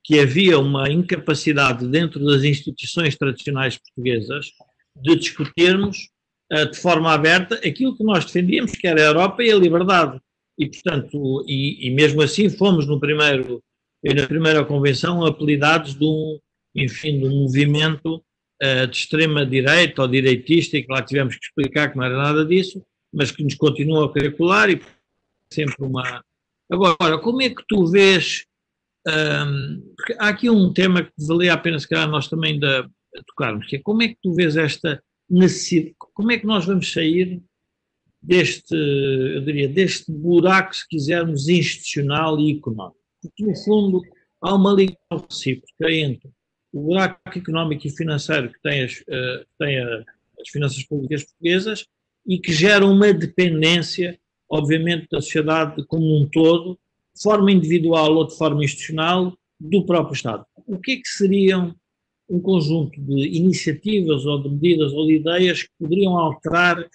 Speaker 3: que havia uma incapacidade dentro das instituições tradicionais portuguesas de discutirmos uh, de forma aberta aquilo que nós defendíamos, que era a Europa e a liberdade. E, portanto, e, e mesmo assim fomos no primeiro, na primeira convenção apelidados de um, enfim, de um movimento uh, de extrema-direita ou direitista, e que lá tivemos que explicar que não era nada disso, mas que nos continuam a calcular e sempre uma. Agora, como é que tu vês. Um, há aqui um tema que valia a pena, se calhar, nós também da, tocarmos, que é como é que tu vês esta necessidade, como é que nós vamos sair deste, eu diria, deste buraco, se quisermos, institucional e económico? Porque, no fundo, há uma ligação recíproca entre o buraco económico e financeiro que tem as, uh, tem as finanças públicas portuguesas e que gera uma dependência, obviamente, da sociedade como um todo, de forma individual ou de forma institucional, do próprio Estado. O que é que seriam um conjunto de iniciativas ou de medidas ou de ideias que poderiam alterar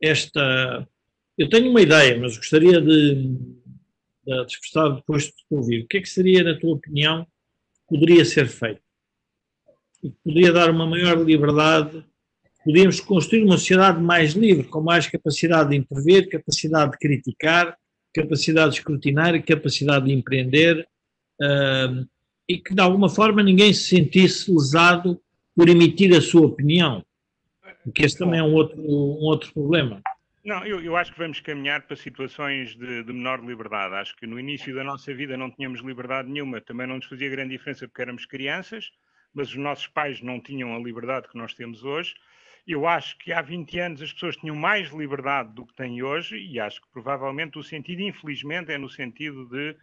Speaker 3: esta. Eu tenho uma ideia, mas gostaria de, de expressar depois de te ouvir. O que é que seria, na tua opinião, poderia ser feito? Poderia dar uma maior liberdade, podíamos construir uma sociedade mais livre, com mais capacidade de intervir, capacidade de criticar, capacidade de escrutinar e capacidade de empreender, uh, e que de alguma forma ninguém se sentisse lesado por emitir a sua opinião, porque esse também é um outro, um outro problema.
Speaker 2: Não, eu, eu, acho que vamos caminhar para situações de, de, menor liberdade. Acho que no início da nossa vida não tínhamos liberdade nenhuma, também não nos fazia grande diferença porque éramos crianças mas os nossos pais não tinham a liberdade que nós temos hoje. Eu acho que há 20 anos as pessoas tinham mais liberdade do que têm hoje e acho que provavelmente o sentido, infelizmente, é no sentido de,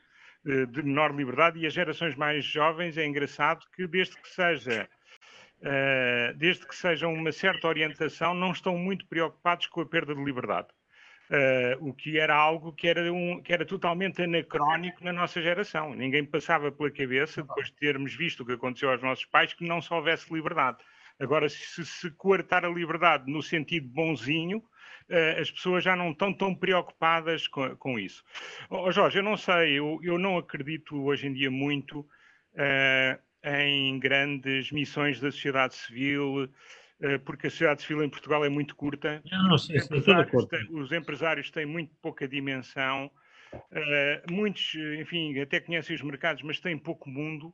Speaker 2: de menor liberdade e as gerações mais jovens é engraçado que desde que seja uh, desde que seja uma certa orientação não estão muito preocupados com a perda de liberdade. Uh, o que era algo que era, um, que era totalmente anacrónico na nossa geração. Ninguém passava pela cabeça, depois de termos visto o que aconteceu aos nossos pais, que não só houvesse liberdade. Agora, se se coartar a liberdade no sentido bonzinho, uh, as pessoas já não estão tão preocupadas com, com isso. Oh, Jorge, eu não sei, eu, eu não acredito hoje em dia muito uh, em grandes missões da sociedade civil, eh, porque a sociedade civil em Portugal é muito curta.
Speaker 3: Não, não sei,
Speaker 2: os, empresários têm, os empresários têm muito pouca dimensão. Uh, muitos, enfim, até conhecem os mercados, mas têm pouco mundo.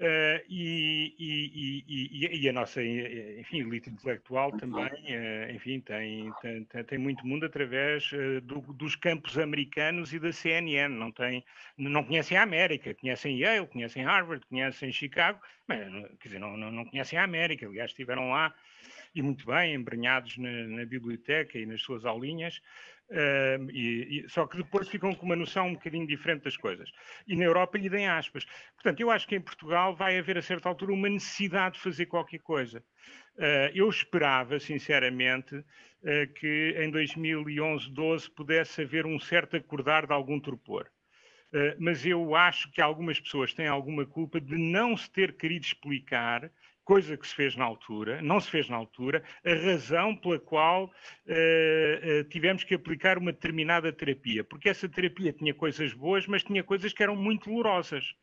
Speaker 2: Uh, e, e, e, e, a nossa enfim, elite intelectual também uh, enfim, tem, tem, tem, muito mundo através uh, do, dos campos americanos e da CNN. Não, tem, não conhecem a América, conhecem Yale, conhecem Harvard, conhecem Chicago, mas quer dizer, não, não, não conhecem a América. Aliás, estiveram lá e muito bem, embrenhados na, na biblioteca e nas suas aulinhas. Uh, e, e, só que depois ficam com uma noção um bocadinho diferente das coisas. E na Europa lhe deem aspas. Portanto, eu acho que em Portugal vai haver a certa altura uma necessidade de fazer qualquer coisa. Uh, eu esperava, sinceramente, uh, que em 2011, 12 pudesse haver um certo acordar de algum torpor. Uh, mas eu acho que algumas pessoas têm alguma culpa de não se ter querido explicar coisa que se fez na altura, não se fez na altura, a razão pela qual uh, uh, tivemos que aplicar uma determinada terapia, porque essa terapia tinha coisas boas, mas tinha coisas que eram muito dolorosas.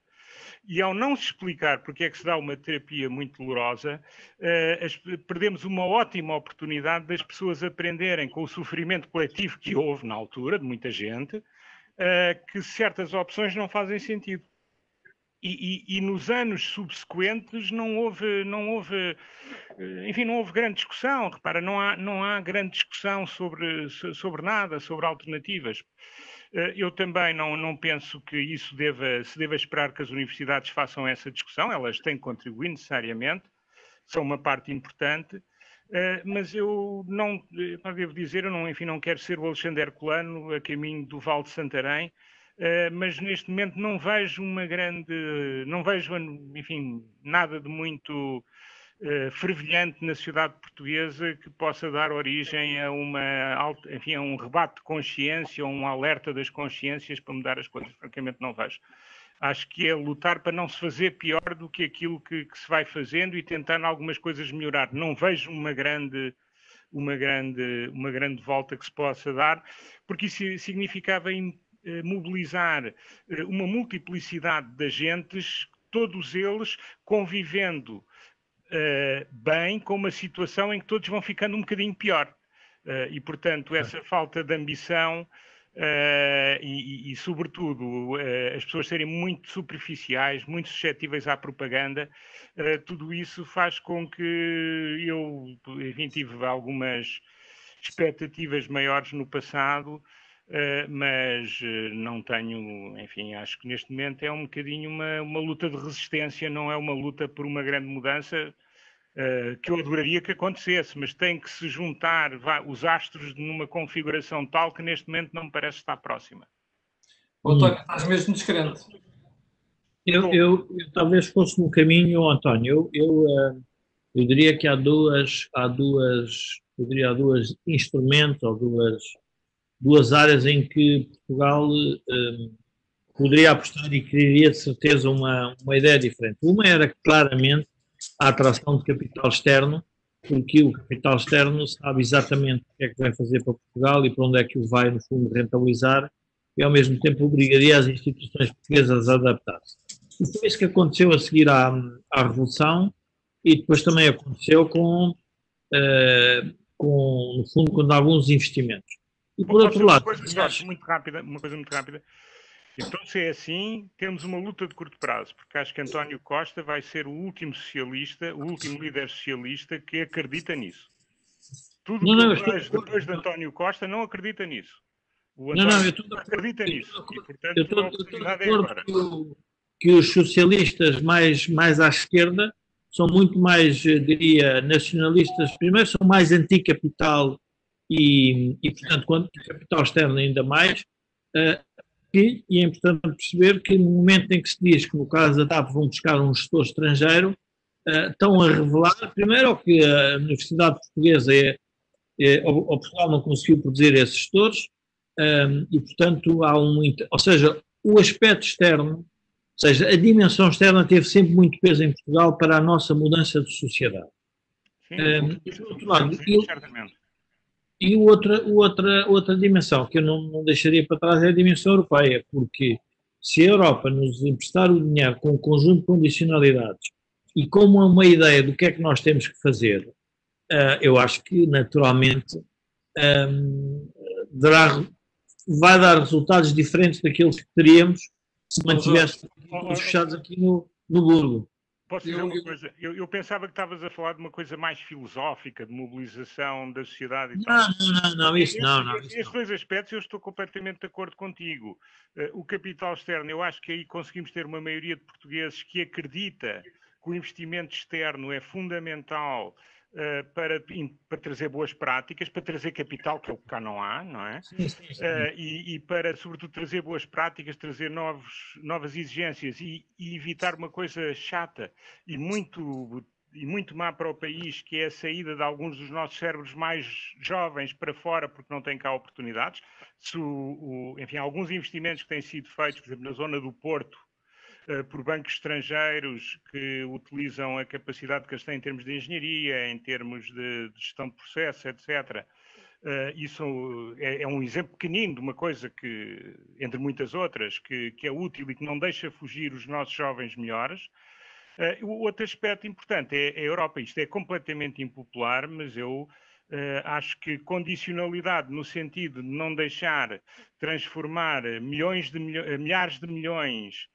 Speaker 2: E ao não se explicar porque é que se dá uma terapia muito dolorosa, uh, as, perdemos uma ótima oportunidade das pessoas aprenderem com o sofrimento coletivo que houve na altura, de muita gente, que certas opções não fazem sentido. E, e, e, nos anos subsequentes não houve, não houve, eh, enfim, não houve grande discussão. Repara, não há, não há grande discussão sobre, sobre nada, sobre alternativas. Eh, eu também não, não penso que isso deva, se deva esperar que as universidades façam essa discussão. Elas têm que contribuir necessariamente, são uma parte importante. Uh, mas eu não, devo dizer, eu não, enfim, não quero ser o Alexandre Herculano a caminho do Val de Santarém, Uh, mas neste momento não vejo uma grande, não vejo, enfim, nada de muito uh, fervilhante na sociedade portuguesa que possa dar origem a uma, enfim, a um rebate de consciência ou um alerta das consciências para mudar as coisas. Francamente, não vejo. Acho que é lutar para não se fazer pior do que aquilo que, que se vai fazendo e tentar algumas coisas melhorar. Não vejo uma grande uma grande, uma grande volta que se possa dar, porque isso significava mobilizar eh, uma multiplicidade de agentes, todos eles convivendo eh, bem com uma situação em que todos vão ficando um bocadinho pior. e, portanto, essa falta de ambição Uh, e, e, sobretudo, uh, as pessoas serem muito superficiais, muito suscetíveis à propaganda, uh, tudo isso faz com que eu, enfim, tive algumas expectativas maiores no passado Uh, mas uh, não tenho, enfim, acho que neste momento é um bocadinho uma, uma luta de resistência, não é uma luta por uma grande mudança uh, que eu adoraria que acontecesse, mas tem que se juntar vá, os astros numa configuração tal que neste momento não me parece estar próxima.
Speaker 1: António, estás mesmo descrente.
Speaker 3: Eu, eu, eu, talvez fosse no caminho, António, eu, eu, eu diria que há duas, há duas, eu diria há duas instrumentos ou duas duas áreas em que Portugal um, poderia apostar e quereria de certeza uma, uma ideia diferente. Uma era claramente a atração de capital externo, porque o capital externo sabe exatamente o que é que vai fazer para Portugal e para onde é que o vai, no fundo, rentabilizar, e ao mesmo tempo obrigaria as instituições portuguesas a adaptar-se. E foi isso que aconteceu a seguir à, à Revolução e depois também aconteceu com, uh, com no fundo, com alguns investimentos.
Speaker 2: E por outro lado. Uma coisa, muito rápida, uma coisa muito rápida. Então, se é assim, temos uma luta de curto prazo, porque acho que António Costa vai ser o último socialista, o último líder socialista que acredita nisso. Tudo não, não, depois, estou... depois de António Costa não acredita nisso. O António não, não, estou... acredita nisso. E, portanto, eu estou, a oportunidade é agora. Que,
Speaker 3: que os socialistas mais, mais à esquerda são muito mais, diria, nacionalistas. Primeiro, são mais anticapital e, e portanto, quando o capital externo ainda mais, uh, e, e, é importante perceber que no momento em que se diz que no caso da TAP vão buscar um gestor estrangeiro, uh, estão a revelar, primeiro, que a Universidade Portuguesa é, é, ou, Portugal não conseguiu produzir esses gestores, um, ehm, e portanto há um. Ou seja, o aspecto externo, ou seja, a dimensão externa teve sempre muito peso em Portugal para a nossa mudança de sociedade. Sim, um, ehm, e, por outro lado, sim, certamente. E outra, outra, outra dimensão que eu não, não deixaria para trás é a dimensão europeia, porque se a Europa nos emprestar o dinheiro com um conjunto de condicionalidades e como uma ideia do que é que nós temos que fazer, uh, eu acho que naturalmente um, dará, vai dar resultados diferentes daqueles que teríamos se mantivéssemos fechados aqui no, no Burgo.
Speaker 2: Posso dizer uma coisa? Eu, eu, pensava que estavas a falar de uma coisa mais filosófica, de mobilização da sociedade e
Speaker 3: tal. Não, não, não, isso não. não
Speaker 2: estes dois aspectos eu estou completamente de acordo contigo. Uh, o capital externo, eu acho que aí conseguimos ter uma maioria de portugueses que acredita que o investimento externo é fundamental Uh, para, para, trazer boas práticas, para trazer capital, que é o que cá não há, não é? Sim, sim, sim. Uh, e, e, para, sobretudo, trazer boas práticas, trazer novos, novas exigências e, e, evitar uma coisa chata e muito, e muito má para o país, que é a saída de alguns dos nossos cérebros mais jovens para fora porque não têm cá oportunidades. Se o, o, enfim, alguns investimentos que têm sido feitos, por exemplo, na zona do Porto, eh, por bancos estrangeiros que utilizam a capacidade que eles têm em termos de engenharia, em termos de, de gestão de processo, etc. Uh, eh, isso é, é, um exemplo pequenino de uma coisa que, entre muitas outras, que, que, é útil e que não deixa fugir os nossos jovens melhores. Uh, o outro aspecto importante é, é a Europa. Isto é completamente impopular, mas eu Uh, acho que condicionalidade no sentido de não deixar transformar milhões de milho milhares de milhões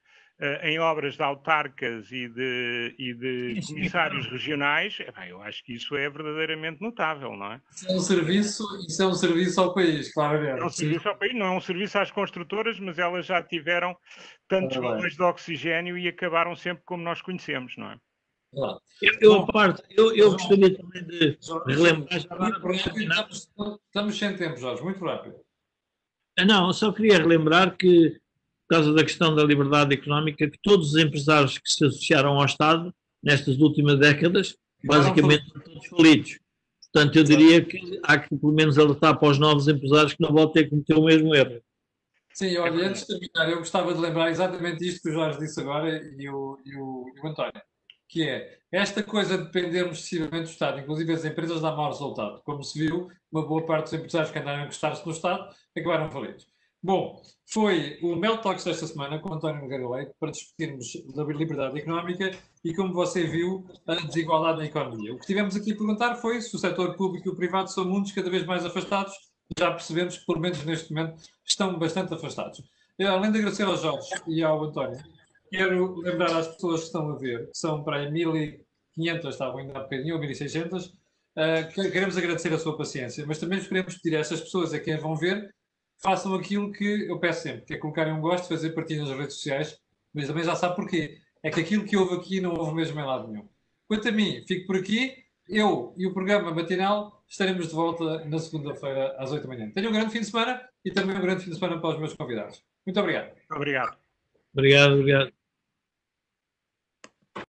Speaker 2: em obras de autarcas e de, e de comissários regionais, eu acho que isso é verdadeiramente notável, não é?
Speaker 1: Isso é um serviço, isso é um serviço ao país, claro.
Speaker 2: É um serviço ao país, não é um serviço às construtoras, mas elas já tiveram tantos balões de oxigênio e acabaram sempre como nós conhecemos, não é?
Speaker 3: Eu, eu, parte, eu, eu gostaria também de relembrar.
Speaker 1: Estamos, estamos sem tempo, Jorge, muito rápido.
Speaker 3: Não, só queria relembrar que por causa da questão da liberdade económica, que todos os empresários que se associaram ao Estado nestas últimas décadas, basicamente são todos falidos. Portanto, eu diria que há que pelo menos alertar para os novos empresários que não voltem a cometer o mesmo erro.
Speaker 1: Sim, olha, antes de terminar, eu gostava de lembrar exatamente isto que o Jorge disse agora e o, e o, e o António, que é esta coisa de dependermos excessivamente do Estado, inclusive as empresas dão mau resultado. Como se viu, uma boa parte dos empresários que andaram a encostar-se no Estado acabaram falidos. Bom, foi o Mel Talks desta semana com António Leite para discutirmos da liberdade económica e, como você viu, a desigualdade na economia. O que tivemos aqui a perguntar foi se o setor público e o privado são mundos cada vez mais afastados. Já percebemos que, pelo menos neste momento, estão bastante afastados. Eu, além de agradecer ao Jorge e ao António, quero lembrar às pessoas que estão a ver, que são para aí 1.500, estavam ainda há bocadinho, ou 1.600, uh, queremos agradecer a sua paciência, mas também queremos pedir a essas pessoas a quem vão ver façam aquilo que eu peço sempre, que é colocarem um gosto, fazer partilha nas redes sociais, mas também já sabe porquê. É que aquilo que houve aqui não houve mesmo em lado nenhum. Quanto a mim, fico por aqui. Eu e o programa matinal estaremos de volta na segunda-feira às 8 da manhã. Tenham um grande fim de semana e também um grande fim de semana para os meus convidados. Muito obrigado.
Speaker 2: Obrigado.
Speaker 3: Obrigado, obrigado.